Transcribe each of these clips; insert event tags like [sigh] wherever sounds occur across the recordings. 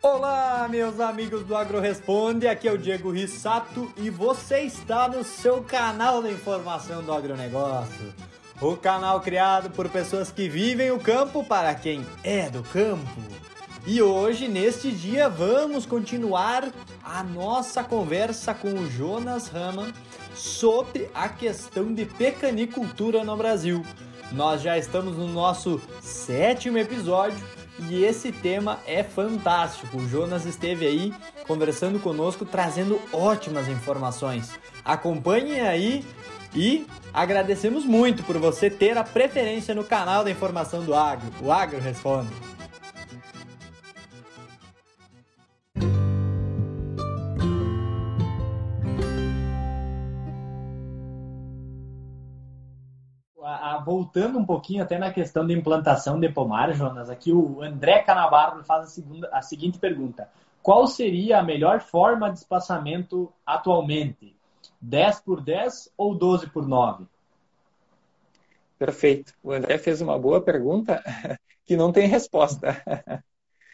Olá, meus amigos do Agro Responde, aqui é o Diego Rissato e você está no seu canal da informação do agronegócio. O canal criado por pessoas que vivem o campo para quem é do campo. E hoje, neste dia, vamos continuar a nossa conversa com o Jonas Raman sobre a questão de pecanicultura no Brasil. Nós já estamos no nosso sétimo episódio e esse tema é fantástico. O Jonas esteve aí conversando conosco, trazendo ótimas informações. Acompanhem aí e agradecemos muito por você ter a preferência no canal da informação do Agro. O Agro Responde. Voltando um pouquinho até na questão de implantação de pomar, Jonas, aqui o André Canabarro faz a, segunda, a seguinte pergunta. Qual seria a melhor forma de espaçamento atualmente? 10 por 10 ou 12 por 9? Perfeito. O André fez uma boa pergunta [laughs] que não tem resposta.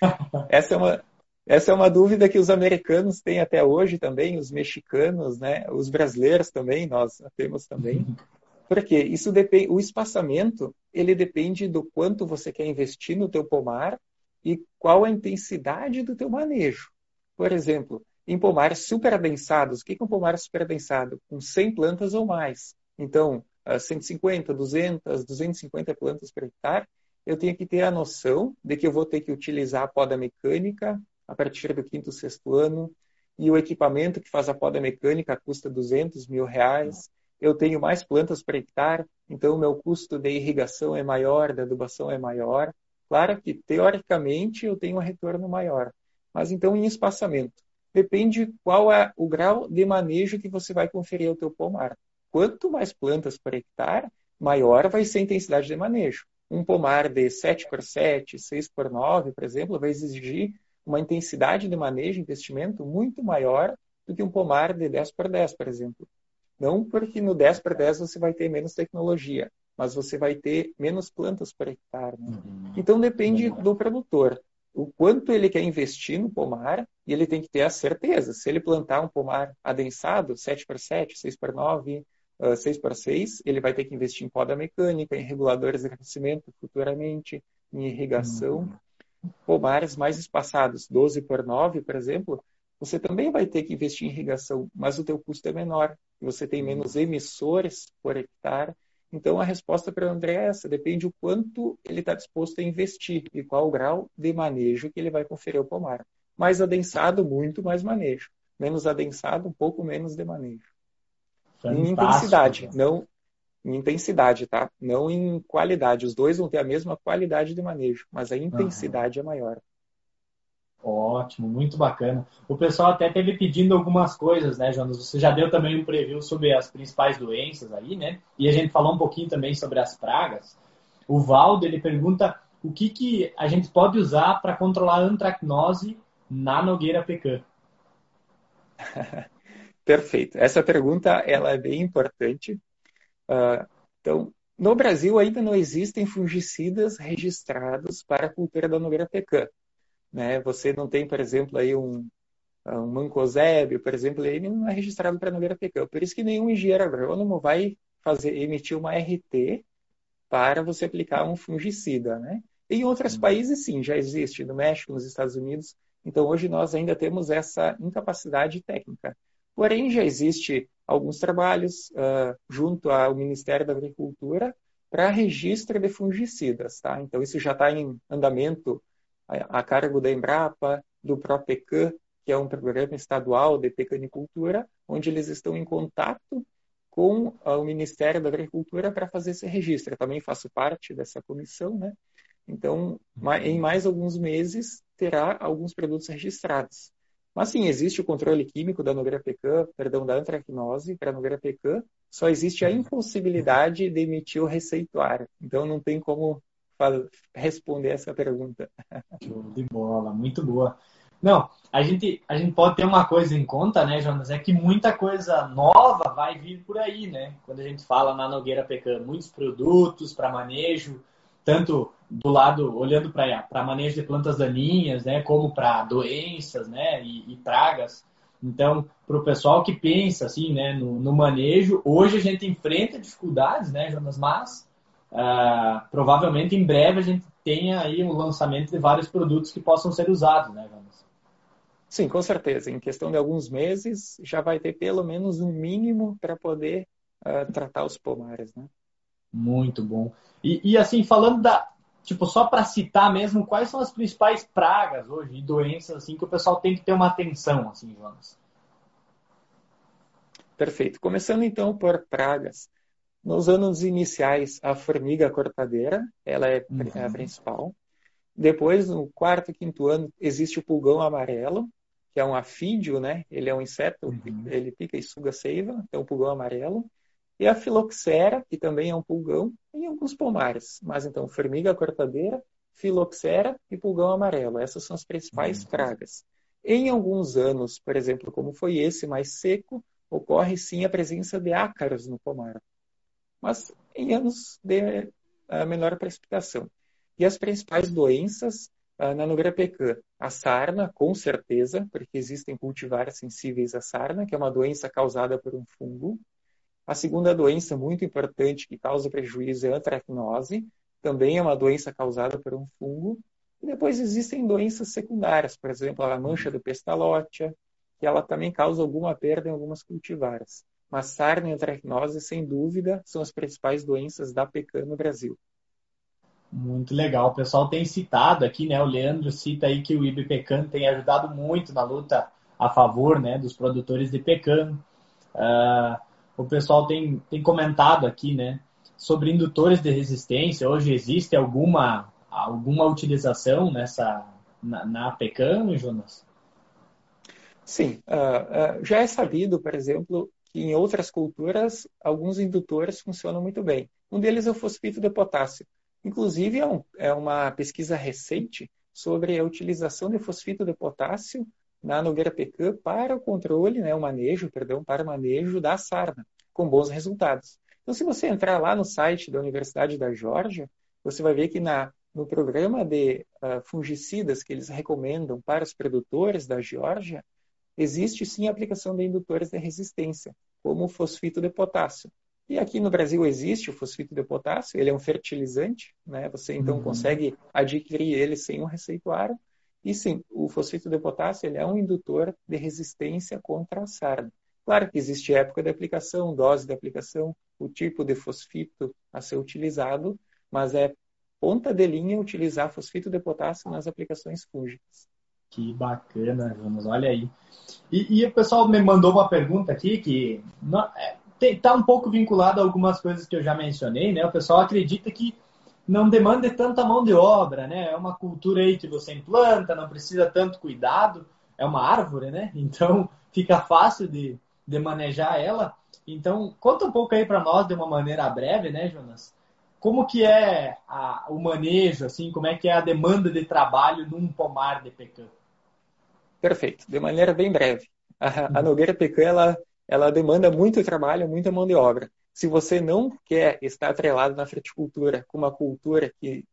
[laughs] essa, é uma, essa é uma dúvida que os americanos têm até hoje também, os mexicanos, né? os brasileiros também, nós temos também. [laughs] Porque isso depende, o espaçamento ele depende do quanto você quer investir no teu pomar e qual a intensidade do teu manejo. Por exemplo, em pomares super adensados, o que é um pomar super adensado? Com 100 plantas ou mais. Então, 150, 200, 250 plantas por hectare, eu tenho que ter a noção de que eu vou ter que utilizar a poda mecânica a partir do quinto, sexto ano, e o equipamento que faz a poda mecânica custa 200 mil reais eu tenho mais plantas para hectare, então o meu custo de irrigação é maior, de adubação é maior. Claro que, teoricamente, eu tenho um retorno maior. Mas, então, em espaçamento. Depende qual é o grau de manejo que você vai conferir ao teu pomar. Quanto mais plantas por hectare, maior vai ser a intensidade de manejo. Um pomar de 7 por 7, 6 por 9, por exemplo, vai exigir uma intensidade de manejo, investimento muito maior do que um pomar de 10 por 10, por exemplo. Não porque no 10 para 10 você vai ter menos tecnologia, mas você vai ter menos plantas por hectare. Né? Uhum. Então depende do produtor. O quanto ele quer investir no pomar e ele tem que ter a certeza. Se ele plantar um pomar adensado, 7 por 7, 6 por 9, uh, 6 por 6, ele vai ter que investir em poda mecânica, em reguladores de crescimento futuramente, em irrigação. Uhum. Pomares mais espaçados, 12 por 9, por exemplo, você também vai ter que investir em irrigação, mas o teu custo é menor, você tem menos emissores por hectare. Então, a resposta para o André é essa, depende o quanto ele está disposto a investir e qual o grau de manejo que ele vai conferir ao pomar. Mais adensado, muito mais manejo. Menos adensado, um pouco menos de manejo. Fantástico. Em intensidade, não em intensidade, tá? Não em qualidade. Os dois vão ter a mesma qualidade de manejo, mas a intensidade uhum. é maior. Ótimo, muito bacana. O pessoal até teve pedindo algumas coisas, né, Jonas? Você já deu também um preview sobre as principais doenças aí, né? E a gente falou um pouquinho também sobre as pragas. O Valdo, ele pergunta o que, que a gente pode usar para controlar a antracnose na nogueira pecan. [laughs] Perfeito. Essa pergunta ela é bem importante. Uh, então, no Brasil ainda não existem fungicidas registrados para a cultura da nogueira pecan. Né? Você não tem, por exemplo, aí um, um mancozébio, por exemplo, ele não é registrado para Nogueira Pecão. Por isso que nenhum engenheiro agrônomo vai fazer, emitir uma RT para você aplicar um fungicida. Né? Em outros uhum. países, sim, já existe, no México, nos Estados Unidos. Então, hoje nós ainda temos essa incapacidade técnica. Porém, já existe alguns trabalhos uh, junto ao Ministério da Agricultura para registro de fungicidas. Tá? Então, isso já está em andamento a, cargo da Embrapa, do PROPECAN, que é um programa estadual de pecanicultura, onde eles estão em contato com o Ministério da Agricultura para fazer esse registro. Eu também faço parte dessa comissão, né? Então, em mais alguns meses, terá alguns produtos registrados. Mas sim, existe o controle químico da Nogueira Pecan, perdão, da antracnose para a Nogueira Pecan, só existe a impossibilidade de emitir o receituário. Então, não tem como responder essa pergunta. De bola, muito boa. Não, a gente, a gente pode ter uma coisa em conta, né, Jonas? É que muita coisa nova vai vir por aí, né? Quando a gente fala na Nogueira Pecan, muitos produtos para manejo tanto do lado, olhando para manejo de plantas daninhas, né, como para doenças né, e, e pragas. Então, para o pessoal que pensa assim, né, no, no, manejo, hoje a gente enfrenta dificuldades, né, Jonas, mas uh, provavelmente em breve a gente tenha aí o um lançamento de vários produtos que possam ser usados, né, Jonas? Sim, com certeza. Em questão de alguns meses, já vai ter pelo menos um mínimo para poder uh, tratar os pomares, né? Muito bom. E, e assim, falando da, tipo, só para citar mesmo, quais são as principais pragas hoje e doenças assim que o pessoal tem que ter uma atenção, assim, Jonas? Perfeito. Começando então por pragas. Nos anos iniciais, a formiga cortadeira, ela é uhum. a principal. Depois, no quarto e quinto ano, existe o pulgão amarelo, que é um afídio, né? Ele é um inseto, uhum. ele pica e suga seiva, então o pulgão amarelo. E a filoxera, que também é um pulgão, e alguns pomares. Mas então, formiga cortadeira, filoxera e pulgão amarelo. Essas são as principais uhum. pragas. Em alguns anos, por exemplo, como foi esse mais seco, ocorre sim a presença de ácaros no pomar. Mas em anos de uh, menor precipitação. E as principais doenças uh, na Nogueira Pecan, a sarna, com certeza, porque existem cultivares sensíveis à sarna, que é uma doença causada por um fungo. A segunda doença muito importante que causa prejuízo é a antracnose, também é uma doença causada por um fungo. E depois existem doenças secundárias, por exemplo, a mancha do pestalótia, que ela também causa alguma perda em algumas cultivares. Mas sarna e antracnose, sem dúvida, são as principais doenças da pecan no Brasil. Muito legal. O pessoal tem citado aqui, né? O Leandro cita aí que o IBPECAN tem ajudado muito na luta a favor né, dos produtores de pecan. Uh, o pessoal tem, tem comentado aqui, né? Sobre indutores de resistência. Hoje existe alguma, alguma utilização nessa na, na pecan, Jonas? Sim. Uh, uh, já é sabido, por exemplo, que em outras culturas alguns indutores funcionam muito bem. Um deles é o fosfito de potássio. Inclusive, é, um, é uma pesquisa recente sobre a utilização de fosfito de potássio na Nogueira Pecan para o controle, né, o manejo, perdão, para o manejo da sarna, com bons resultados. Então, se você entrar lá no site da Universidade da Geórgia, você vai ver que na, no programa de uh, fungicidas que eles recomendam para os produtores da Geórgia, existe sim a aplicação de indutores de resistência, como o fosfito de potássio. E aqui no Brasil existe o fosfito de potássio, ele é um fertilizante, né? Você então uhum. consegue adquirir ele sem um receituário. E sim, o fosfito de potássio ele é um indutor de resistência contra a sarna. Claro que existe época de aplicação, dose de aplicação, o tipo de fosfito a ser utilizado, mas é ponta de linha utilizar fosfito de potássio nas aplicações fúngicas. Que bacana, Jonas, olha aí. E, e, o pessoal me mandou uma pergunta aqui que não, é, está um pouco vinculado a algumas coisas que eu já mencionei, né? O pessoal acredita que não demanda tanta mão de obra, né? É uma cultura aí que você implanta, não precisa tanto cuidado, é uma árvore, né? [laughs] Então fica fácil de, de manejar ela. Então conta um pouco aí para nós de uma maneira breve, né, Jonas? Como que é a, o manejo, assim, como é que é a demanda de trabalho num pomar de pecan? Perfeito, de maneira bem breve. A, a Nogueira Pecan, ela ela demanda muito trabalho, muita mão de obra. Se você não quer estar atrelado na fruticultura com uma cultura que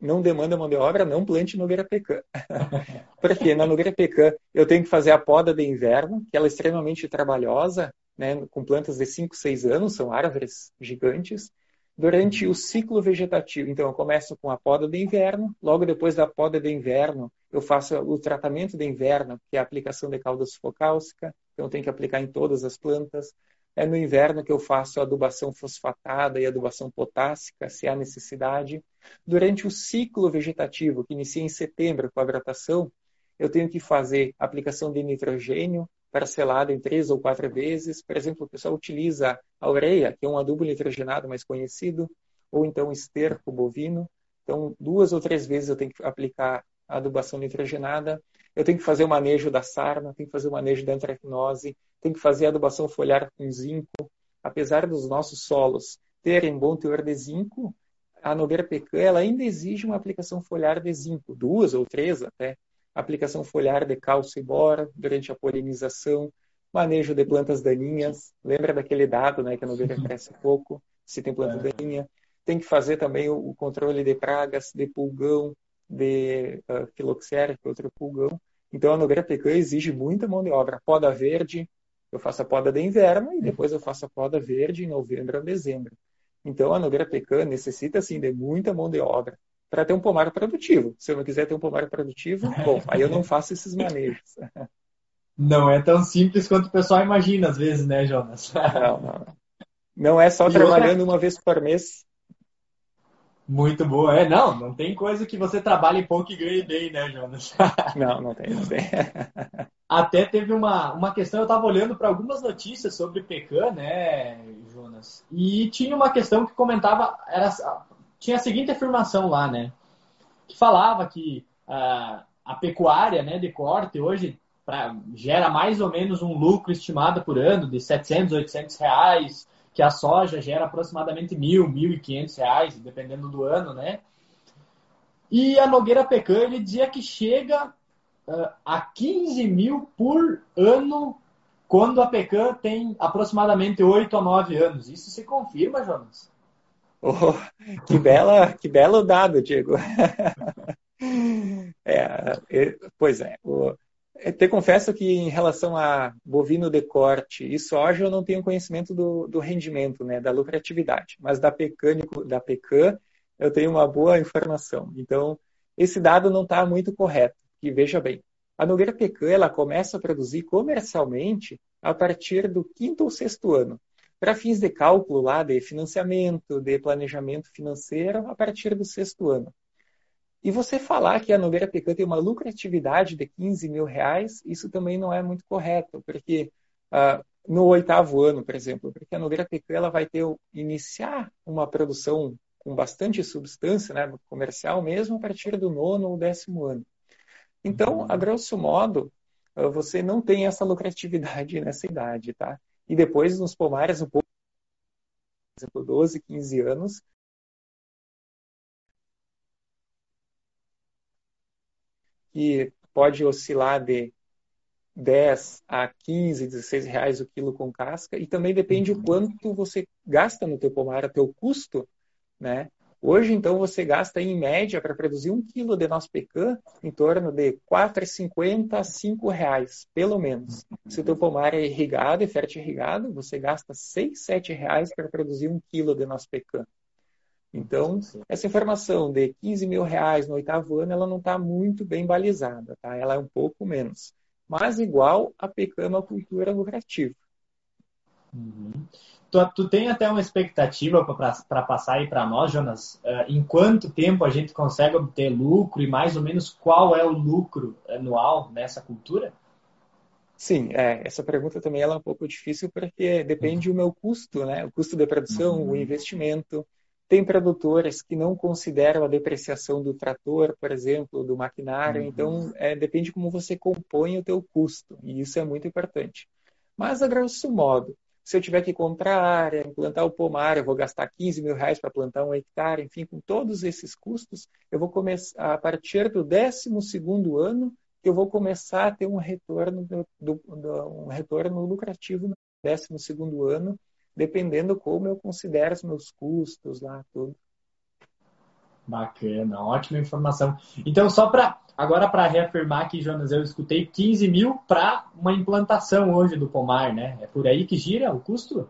não demanda mão de obra, não plante Nogueira Pecan. [laughs] Porque na Nogueira Pecan eu tenho que fazer a poda de inverno, que ela é extremamente trabalhosa, né, com plantas de 5, 6 anos, são árvores gigantes, durante o ciclo vegetativo. Então eu começo com a poda de inverno, logo depois da poda de inverno eu faço o tratamento de inverno, que é a aplicação de calda sulfocálcica, então tem que aplicar em todas as plantas. É no inverno que eu faço a adubação fosfatada e adubação potássica, se há necessidade. Durante o ciclo vegetativo, que inicia em setembro com a brotação, eu tenho que fazer aplicação de nitrogênio parcelado em três ou quatro vezes. Por exemplo, o pessoal utiliza a ureia, que é um adubo nitrogenado mais conhecido, ou então esterco bovino. Então, duas ou três vezes eu tenho que aplicar a adubação nitrogenada. Eu tenho que fazer o manejo da sarna, tenho que fazer o manejo da antracnose, tenho que fazer a adubação foliar com zinco. Apesar dos nossos solos terem bom teor de zinco, a Nogueira Pecan ela ainda exige uma aplicação foliar de zinco, duas ou três até. Aplicação foliar de cálcio e bora durante a polinização, manejo de plantas daninhas. Lembra daquele dado né, que a Nogueira cresce pouco, se tem planta é. daninha. tem que fazer também o, controle de pragas, de pulgão, de uh, filoxera, que é outro pulgão. Então, a Nogueira Pecan exige muita mão de obra. Poda verde, eu faço a poda de inverno e depois eu faço a poda verde em novembro a dezembro. Então, a Nogueira Pecan necessita, sim, de muita mão de obra para ter um pomar produtivo. Se eu não quiser ter um pomar produtivo, bom, aí eu não faço esses manejos. [laughs] Não é tão simples quanto o pessoal imagina, às vezes, né, Jonas? [laughs] Não, não. Não é só e trabalhando outra... uma vez por mês. Muito boa. É, não, não tem coisa que você trabalhe pouco e ganhe bem, né, Jonas? [laughs] Não, não tem, não tem. Até teve uma, uma questão, eu estava olhando para algumas notícias sobre Pecan, né, Jonas? E tinha uma questão que comentava, era, tinha a seguinte afirmação lá, né? Que falava que uh, a pecuária né, de corte hoje pra, gera mais ou menos um lucro estimado por ano de 700, 800 reais, que a soja gera aproximadamente mil, mil e quinhentos reais, dependendo do ano, né? E a Nogueira Pecan, ele dizia que chega uh, a 15 mil por ano quando a Pecan tem aproximadamente 8 a 9 anos. Isso se confirma, Jonas? Oh, que bela, que belo dado, Diego. [laughs] é, pois é. O, te confesso que em relação a bovino de corte e soja, eu não tenho conhecimento do, do rendimento, né, da lucratividade. Mas da pecânico, da pecan, eu tenho uma boa informação. Então, esse dado não está muito correto. E veja bem, a Nogueira Pecan ela começa a produzir comercialmente a partir do quinto ou sexto ano. Para fins de cálculo lá de financiamento, de planejamento financeiro, a partir do sexto ano. E você falar que a Nogueira Pecan tem uma lucratividade de 15 mil reais, isso também não é muito correto, porque uh, no oitavo ano, por exemplo, porque a Nogueira Pecan ela vai ter iniciar uma produção com bastante substância, né, comercial mesmo, a partir do nono ou décimo ano. Então, a grosso modo, uh, você não tem essa lucratividade [laughs] nessa idade, tá? E depois, nos pomares, um pouco, por exemplo, 12, 15 anos, que pode oscilar de 10 a 15, 16 reais o quilo com casca, e também depende o uhum. quanto você gasta no teu pomar, o teu custo, né? Hoje, então, você gasta em média para produzir um quilo de nosso pecan em torno de R$ 4,50 a R$ reais, pelo menos. Se o teu pomar é irrigado e fértil irrigado, você gasta R$ 6, R$ reais para produzir um quilo de nosso pecan. Então, essa informação de 15 mil reais no oitavo ano, ela não está muito bem balizada, tá? Ela é um pouco menos. Mas igual a cultura lucrativa. Uhum. Tu, tu, tem até uma expectativa para passar aí para nós, Jonas? Uh, em quanto tempo a gente consegue obter lucro e mais ou menos qual é o lucro anual nessa cultura? Sim, é, essa pergunta também ela é um pouco difícil porque depende uhum. do meu custo, né? O custo de produção, uhum. o investimento. Tem produtores que não consideram a depreciação do trator, por exemplo, do maquinário. Uhum. Então, é, depende como você compõe o teu custo. E isso é muito importante. Mas, a grosso modo, se eu tiver que comprar área, implantar o pomar, eu vou gastar 15 mil reais para plantar um hectare, enfim, com todos esses custos, eu vou começar, a partir do 12 ano, eu vou começar a ter um retorno, do, do, do, um retorno lucrativo no 12 ano, dependendo como eu considero os meus custos lá, tudo. Bacana, ótima informação. Então, só para agora para reafirmar aqui, Jonas, eu escutei 15 mil para uma implantação hoje do pomar, né? É por aí que gira o custo?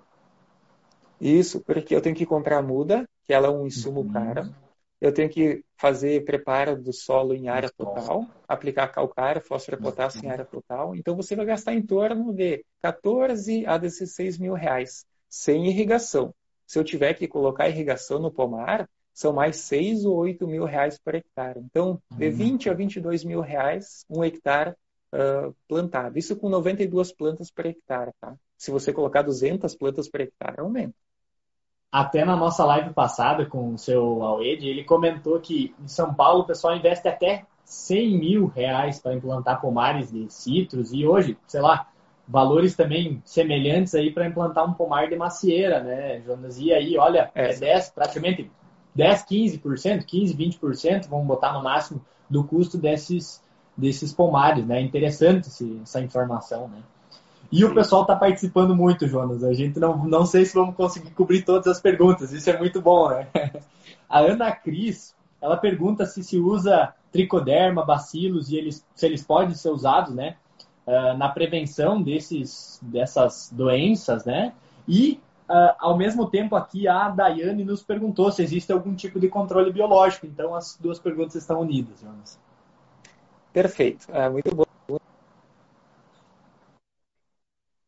Isso, porque eu tenho que comprar muda, que ela é um insumo uhum. caro. Eu tenho que fazer preparo do solo em área total, aplicar calcário, fósforo e potássio em área total. Então você vai gastar em torno de 14 a 16 mil reais sem irrigação. Se eu tiver que colocar irrigação no pomar, são mais 6 ou 8 mil reais por hectare. Então, de 20 uhum. a 22 mil reais um hectare uh, plantado. Isso com 92 plantas por hectare, tá? Se você colocar 200 plantas por hectare, aumenta. Até na nossa live passada com o seu Aled, ele comentou que em São Paulo o pessoal investe até 100 mil reais para implantar pomares de citros e hoje, sei lá, valores também semelhantes aí para implantar um pomar de macieira, né, Jonas? E aí, olha, é, é 10, praticamente 10, 15%, 15, 20%, vamos botar no máximo, do custo desses, desses pomares, né? Interessante esse, essa informação, né? E o pessoal está participando muito, Jonas. A gente não, não sei se vamos conseguir cobrir todas as perguntas. Isso é muito bom, né? [laughs] A Ana Cris, ela pergunta se se usa tricoderma, bacilos e eles, se eles podem ser usados, né? Uh, na prevenção desses, dessas doenças, né? E, uh, ao mesmo tempo, aqui a Daiane nos perguntou se existe algum tipo de controle biológico. Então, as duas perguntas estão unidas, Jonas. Perfeito. É, muito bom.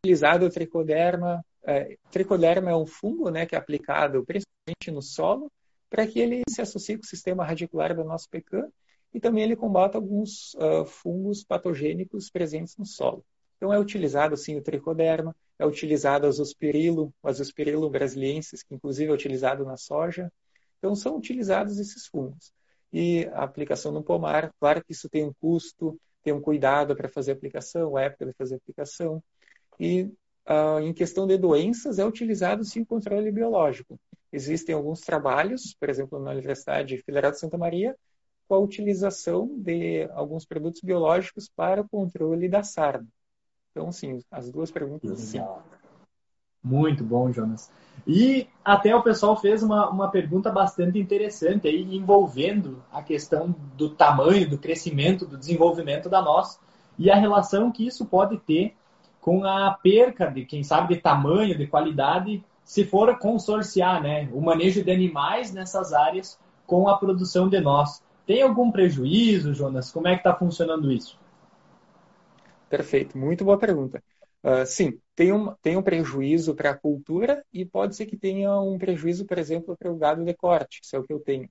Utilizado o tricoderma. É, tricoderma é um fungo né, que é aplicado principalmente no solo para que ele se associe com o sistema radicular do nosso pecan e também ele combate alguns uh, fungos patogênicos presentes no solo. Então é utilizado sim o tricoderma, é utilizado o azospirilo, o azospirilo brasiliensis, que inclusive é utilizado na soja. Então são utilizados esses fungos. E a aplicação no pomar, claro que isso tem um custo, tem um cuidado para fazer a aplicação, a época de fazer a aplicação. E uh, em questão de doenças, é utilizado sim o controle biológico. Existem alguns trabalhos, por exemplo, na Universidade Federal de Santa Maria, com a utilização de alguns produtos biológicos para o controle da sarna. Então, sim, as duas perguntas, sim. Muito bom, Jonas. E até o pessoal fez uma, uma pergunta bastante interessante aí, envolvendo a questão do tamanho, do crescimento, do desenvolvimento da noz e a relação que isso pode ter com a perca de, quem sabe, de tamanho, de qualidade, se for consorciar né, o manejo de animais nessas áreas com a produção de noz. Tem algum prejuízo, Jonas? Como é que está funcionando isso? Perfeito, muito boa pergunta. Uh, sim, tem um, tem um prejuízo para a cultura e pode ser que tenha um prejuízo, por exemplo, para o gado de corte, isso é o que eu tenho.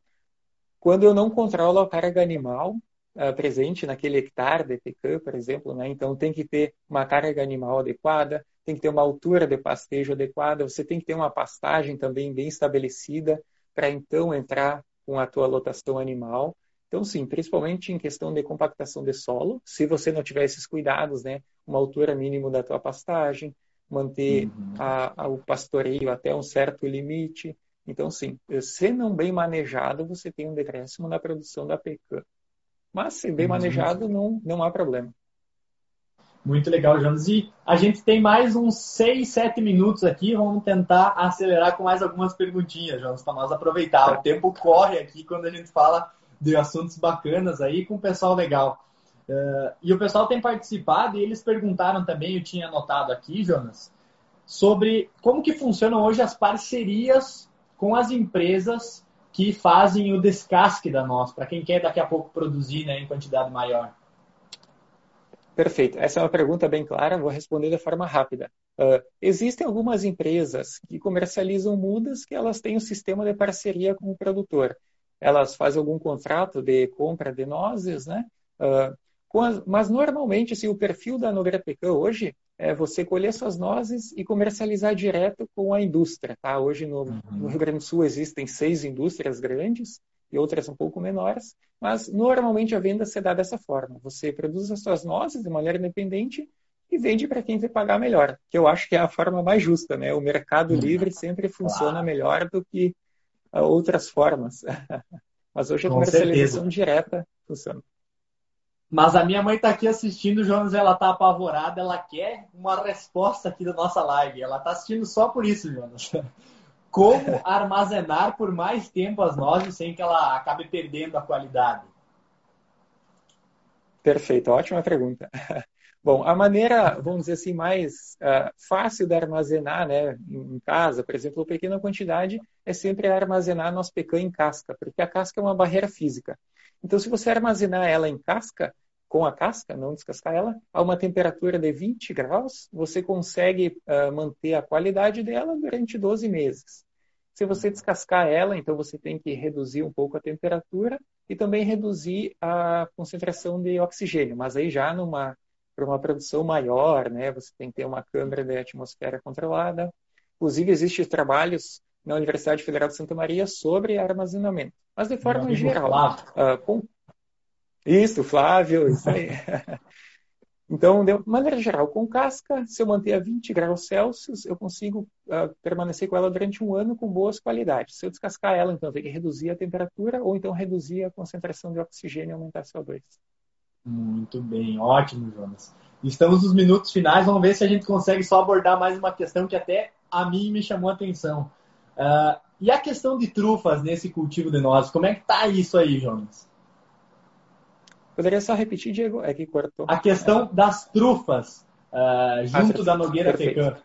Quando eu não controlo a carga animal uh, presente naquele hectare de pecan, por exemplo, né, então tem que ter uma carga animal adequada, tem que ter uma altura de pastejo adequada, você tem que ter uma pastagem também bem estabelecida para então entrar com a tua lotação animal. Então, sim, principalmente em questão de compactação de solo, se você não tiver esses cuidados, né, uma altura mínima da tua pastagem, manter uhum. a, a, o pastoreio até um certo limite. Então, sim, se não bem manejado, você tem um decréscimo na produção da pecan. Mas, se bem uhum. manejado, não, não há problema. Muito legal, Jonas. E a gente tem mais uns 6, 7 minutos aqui. Vamos tentar acelerar com mais algumas perguntinhas, Jonas, para nós aproveitar. O tempo corre aqui quando a gente fala de assuntos bacanas aí com o pessoal legal. Uh, e o pessoal tem participado e eles perguntaram também, eu tinha anotado aqui, Jonas, sobre como que funcionam hoje as parcerias com as empresas que fazem o descasque da noz, para quem quer daqui a pouco produzir né, em quantidade maior. Perfeito. Essa é uma pergunta bem clara, vou responder de forma rápida. Uh, existem algumas empresas que comercializam mudas que elas têm um sistema de parceria com o produtor elas fazem algum contrato de compra de nozes, né? Uh, as, mas normalmente, assim, o perfil da Nogueira Pecan hoje é você colher suas nozes e comercializar direto com a indústria, tá? Hoje no, uhum. no Rio Grande do Sul existem seis indústrias grandes e outras um pouco menores, mas normalmente a venda se dá dessa forma. Você produz as suas nozes de maneira independente e vende para quem vai pagar melhor, que eu acho que é a forma mais justa, né? O mercado uhum. livre sempre funciona melhor do que outras formas. [laughs] Mas hoje a Com comercialização certeza. direta funciona. Mas a minha mãe está aqui assistindo, Jonas, ela está apavorada, ela quer uma resposta aqui da nossa live. Ela está assistindo só por isso, Jonas. [laughs] Como armazenar por mais tempo as nozes sem que ela acabe perdendo a qualidade? Perfeito, ótima pergunta. [laughs] Bom, a maneira, vamos dizer assim, mais uh, fácil de armazenar né, em casa, por exemplo, pequena quantidade, é sempre armazenar nosso pecan em casca, porque a casca é uma barreira física. Então, se você armazenar ela em casca, com a casca, não descascar ela, a uma temperatura de 20 graus, você consegue uh, manter a qualidade dela durante 12 meses. Se você descascar ela, então você tem que reduzir um pouco a temperatura e também reduzir a concentração de oxigênio, mas aí já numa para uma produção maior, né? Você tem que ter uma câmara de atmosfera controlada. Inclusive, existem trabalhos na Universidade Federal de Santa Maria sobre armazenamento. Mas de forma geral. Uh, com... Isso, Flávio, isso aí. [laughs] então, de maneira geral, com casca, se eu manter a 20 graus Celsius, eu consigo uh, permanecer com ela durante um ano com boas qualidades. Se eu descascar ela, então, eu tenho que reduzir a temperatura ou então reduzir a concentração de oxigênio e aumentar CO2. Muito bem, ótimo, Jonas. Estamos nos minutos finais, vamos ver se a gente consegue só abordar mais uma questão que até a mim me chamou a atenção. Uh, e a questão de trufas nesse cultivo de nozes, como é que tá isso aí, Jonas? Poderia só repetir, Diego? É que cortou. A questão é. das trufas uh, junto ah, da Nogueira Pecan.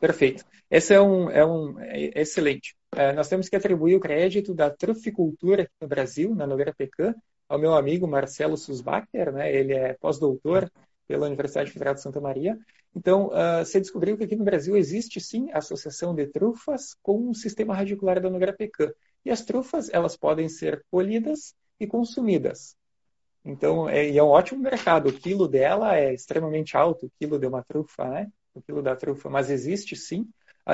Perfeito. Esse é um, é um é excelente. Uh, nós temos que atribuir o crédito da truficultura no Brasil, na Nogueira Pecan, ao meu amigo Marcelo Susbacher, né? Ele é pós-doutor pela Universidade Federal de Santa Maria. Então, uh, você descobriu que aqui no Brasil existe sim a associação de trufas com o sistema radicular da Nogueira Pecan. E as trufas, elas podem ser colhidas e consumidas. Então, é, é um ótimo mercado. O quilo dela é extremamente alto, o quilo de uma trufa, né? O quilo da trufa. Mas existe sim,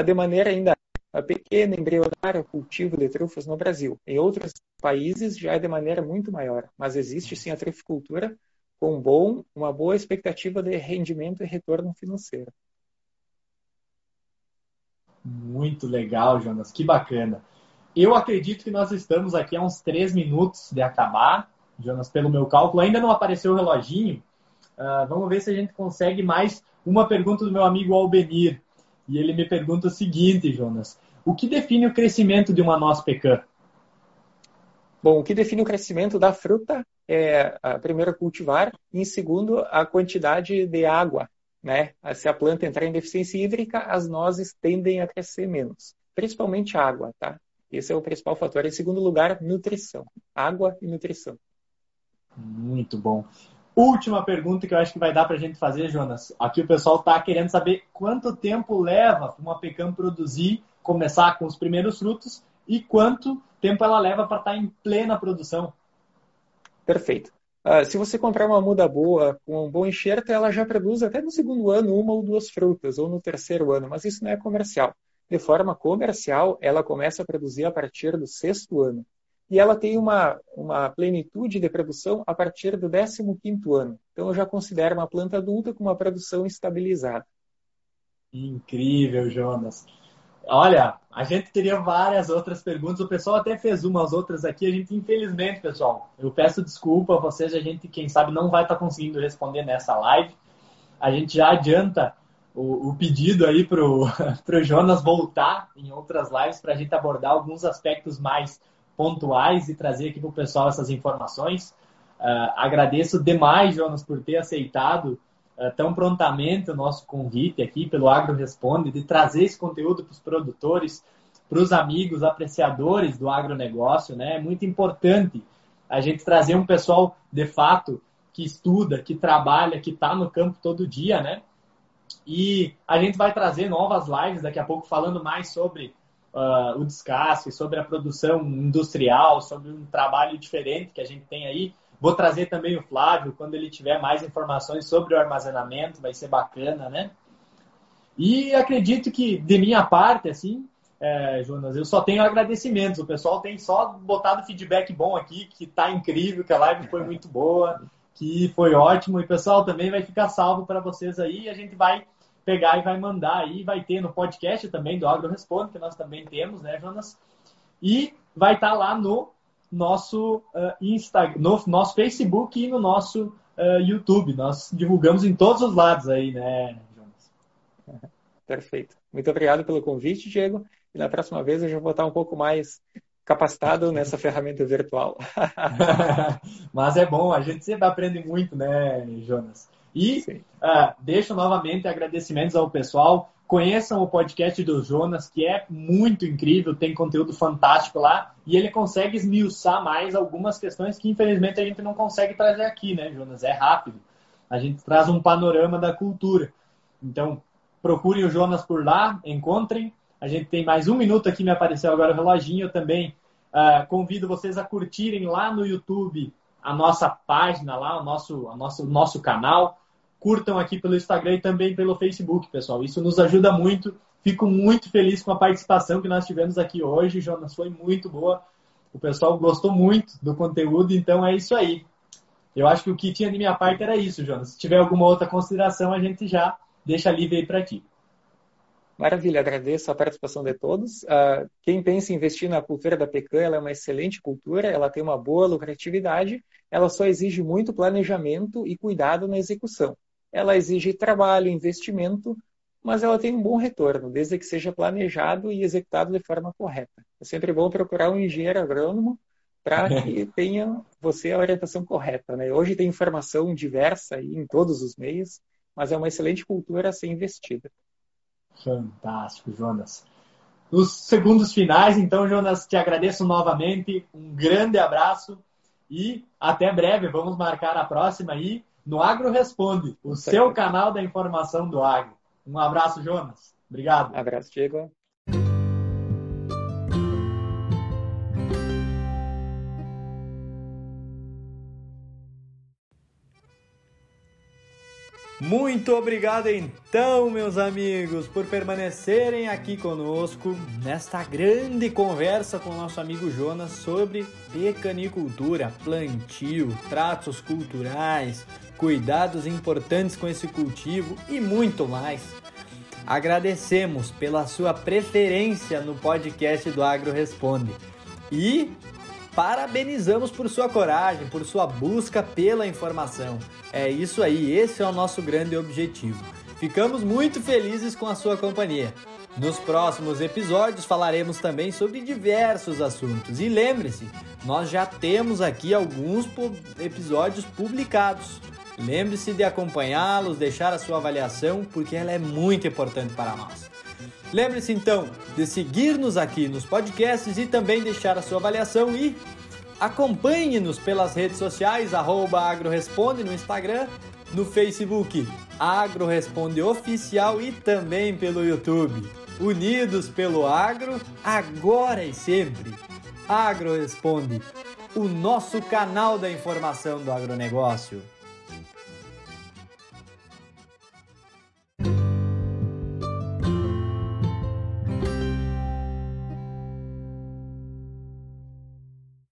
de maneira ainda pequena, embrionária, cultivo de trufas no Brasil. Em outros países já é de maneira muito maior. Mas existe sim a truficultura com bom, uma boa expectativa de rendimento e retorno financeiro. Muito legal, Jonas. Que bacana. Eu acredito que nós estamos aqui há uns três minutos de acabar. Jonas, pelo meu cálculo. Ainda não apareceu o reloginho. Uh, vamos ver se a gente consegue mais uma pergunta do meu amigo Albenir. E ele me pergunta o seguinte, Jonas: O que define o crescimento de uma noz pecan? Bom, o que define o crescimento da fruta é, a, primeiro, cultivar, e em segundo, a quantidade de água. Né? Se a planta entrar em deficiência hídrica, as nozes tendem a crescer menos, principalmente água. Tá? Esse é o principal fator. Em segundo lugar, nutrição. Água e nutrição. Muito bom. Última pergunta que eu acho que vai dar para a gente fazer, Jonas. Aqui o pessoal está querendo saber quanto tempo leva uma pecan produzir, começar com os primeiros frutos e quanto tempo ela leva para estar tá em plena produção. Perfeito. Uh, se você comprar uma muda boa, com um bom enxerto, ela já produz até no segundo ano uma ou duas frutas, ou no terceiro ano, mas isso não é comercial. De forma comercial, ela começa a produzir a partir do sexto ano e ela tem uma, uma plenitude de produção a partir do 15º ano. Então eu já considero uma planta adulta com uma produção estabilizada. Incrível, Jonas. Olha, a gente teria várias outras perguntas. O pessoal até fez umas outras aqui. A gente, infelizmente, pessoal, eu peço desculpa a vocês. A gente, quem sabe, não vai estar conseguindo responder nessa live. A gente já adianta o, o pedido aí para o [laughs] Jonas voltar em outras lives para a gente abordar alguns aspectos mais pontuais e trazer aqui para o pessoal essas informações. Uh, agradeço demais, Jonas, por ter aceitado tão prontamente o nosso convite aqui pelo Agro Responde, de trazer esse conteúdo para os produtores, para os amigos apreciadores do agronegócio. Né? É muito importante a gente trazer um pessoal, de fato, que estuda, que trabalha, que está no campo todo dia, né? E a gente vai trazer novas lives daqui a pouco falando mais sobre uh, o descasque, sobre a produção industrial, sobre um trabalho diferente que a gente tem aí. Vou trazer também o Flávio quando ele tiver mais informações sobre o armazenamento, vai ser bacana, né? E acredito que, de minha parte, assim, é, Jonas, eu só tenho agradecimentos. O pessoal tem só botado feedback bom aqui, que tá incrível, que a live foi muito boa, que foi ótimo. E pessoal também vai ficar salvo para vocês aí. A gente vai pegar e vai mandar aí, vai ter no podcast também do Agro Responde, que nós também temos, né, Jonas? E vai estar tá lá no nosso uh, Instagram, no nosso Facebook e no nosso uh, YouTube. Nós divulgamos em todos os lados aí, né, Jonas? [laughs] Perfeito. Muito obrigado pelo convite, Diego. E na próxima vez eu já vou estar um pouco mais capacitado nessa ferramenta virtual. [laughs] [laughs] Mas é bom, a gente sempre aprende muito, né, Jonas? E uh, deixo novamente agradecimentos ao pessoal. Conheçam o podcast do Jonas, que é muito incrível, tem conteúdo fantástico lá, e ele consegue esmiuçar mais algumas questões que infelizmente a gente não consegue trazer aqui, né, Jonas? É rápido. A gente traz um panorama da cultura. Então, procurem o Jonas por lá, encontrem. A gente tem mais um minuto aqui, me apareceu agora o reloginho. Eu também uh, convido vocês a curtirem lá no YouTube a nossa página lá, o nosso, o nosso, o nosso canal curtam aqui pelo Instagram e também pelo Facebook, pessoal. Isso nos ajuda muito. Fico muito feliz com a participação que nós tivemos aqui hoje, Jonas. Foi muito boa. O pessoal gostou muito do conteúdo, então é isso aí. Eu acho que o que tinha de minha parte era isso, Jonas. Se tiver alguma outra consideração, a gente já deixa livre aí para ti. Maravilha, agradeço a participação de todos. Uh, quem pensa em investir na cultura da pecan, ela é uma excelente cultura, ela tem uma boa lucratividade, ela só exige muito planejamento e cuidado na execução. Ela exige trabalho, investimento, mas ela tem um bom retorno, desde que seja planejado e executado de forma correta. É sempre bom procurar um engenheiro agrônomo para [laughs] que tenha você a orientação correta. Né? Hoje tem informação diversa aí em todos os meios, mas é uma excelente cultura a ser investida. Fantástico, Jonas. Nos segundos finais, então, Jonas, te agradeço novamente, um grande abraço e até breve. Vamos marcar a próxima aí no Agro Responde, o seu canal da informação do agro. Um abraço, Jonas. Obrigado. abraço, Diego. Muito obrigado então, meus amigos, por permanecerem aqui conosco nesta grande conversa com nosso amigo Jonas sobre pecanicultura, plantio, tratos culturais, cuidados importantes com esse cultivo e muito mais. Agradecemos pela sua preferência no podcast do Agro Responde e parabenizamos por sua coragem, por sua busca pela informação. É isso aí, esse é o nosso grande objetivo. Ficamos muito felizes com a sua companhia. Nos próximos episódios falaremos também sobre diversos assuntos. E lembre-se, nós já temos aqui alguns episódios publicados. Lembre-se de acompanhá-los, deixar a sua avaliação, porque ela é muito importante para nós. Lembre-se então de seguir-nos aqui nos podcasts e também deixar a sua avaliação e acompanhe-nos pelas redes sociais, AgroResponde no Instagram, no Facebook AgroResponde Oficial e também pelo YouTube. Unidos pelo agro, agora e sempre. AgroResponde, o nosso canal da informação do agronegócio.